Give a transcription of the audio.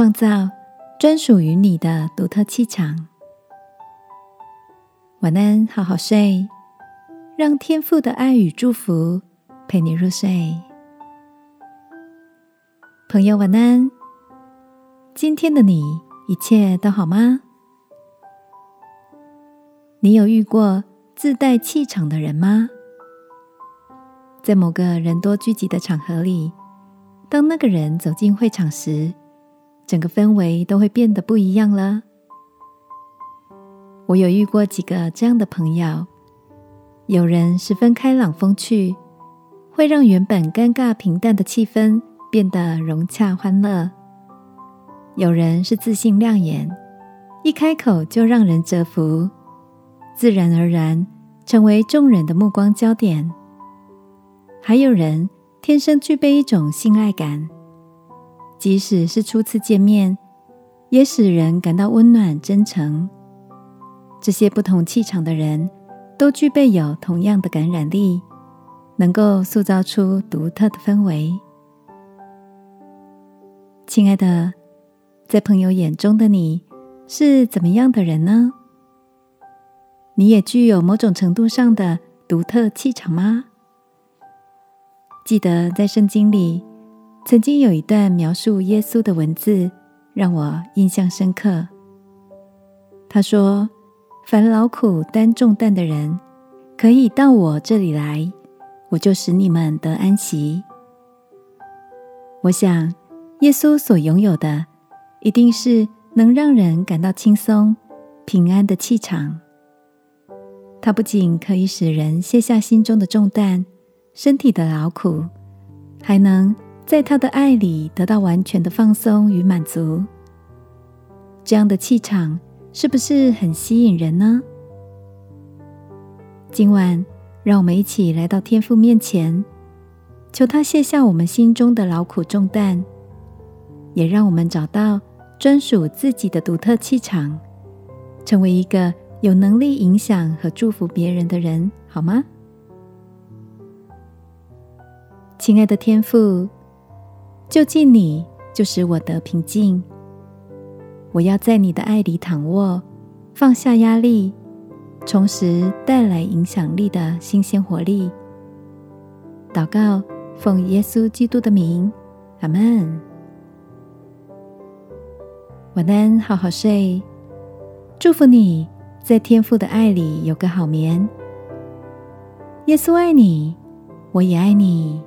创造专属于你的独特气场。晚安，好好睡，让天赋的爱与祝福陪你入睡。朋友，晚安。今天的你一切都好吗？你有遇过自带气场的人吗？在某个人多聚集的场合里，当那个人走进会场时，整个氛围都会变得不一样了。我有遇过几个这样的朋友，有人十分开朗风趣，会让原本尴尬平淡的气氛变得融洽欢乐；有人是自信亮眼，一开口就让人折服，自然而然成为众人的目光焦点；还有人天生具备一种信赖感。即使是初次见面，也使人感到温暖真诚。这些不同气场的人，都具备有同样的感染力，能够塑造出独特的氛围。亲爱的，在朋友眼中的你是怎么样的人呢？你也具有某种程度上的独特气场吗？记得在圣经里。曾经有一段描述耶稣的文字，让我印象深刻。他说：“凡劳苦担重担的人，可以到我这里来，我就使你们得安息。”我想，耶稣所拥有的，一定是能让人感到轻松、平安的气场。他不仅可以使人卸下心中的重担、身体的劳苦，还能。在他的爱里得到完全的放松与满足，这样的气场是不是很吸引人呢？今晚，让我们一起来到天父面前，求他卸下我们心中的劳苦重担，也让我们找到专属自己的独特气场，成为一个有能力影响和祝福别人的人，好吗？亲爱的天父。就近你，就使我得平静。我要在你的爱里躺卧，放下压力，重拾带来影响力的新鲜活力。祷告，奉耶稣基督的名，阿门。晚安，好好睡。祝福你在天父的爱里有个好眠。耶稣爱你，我也爱你。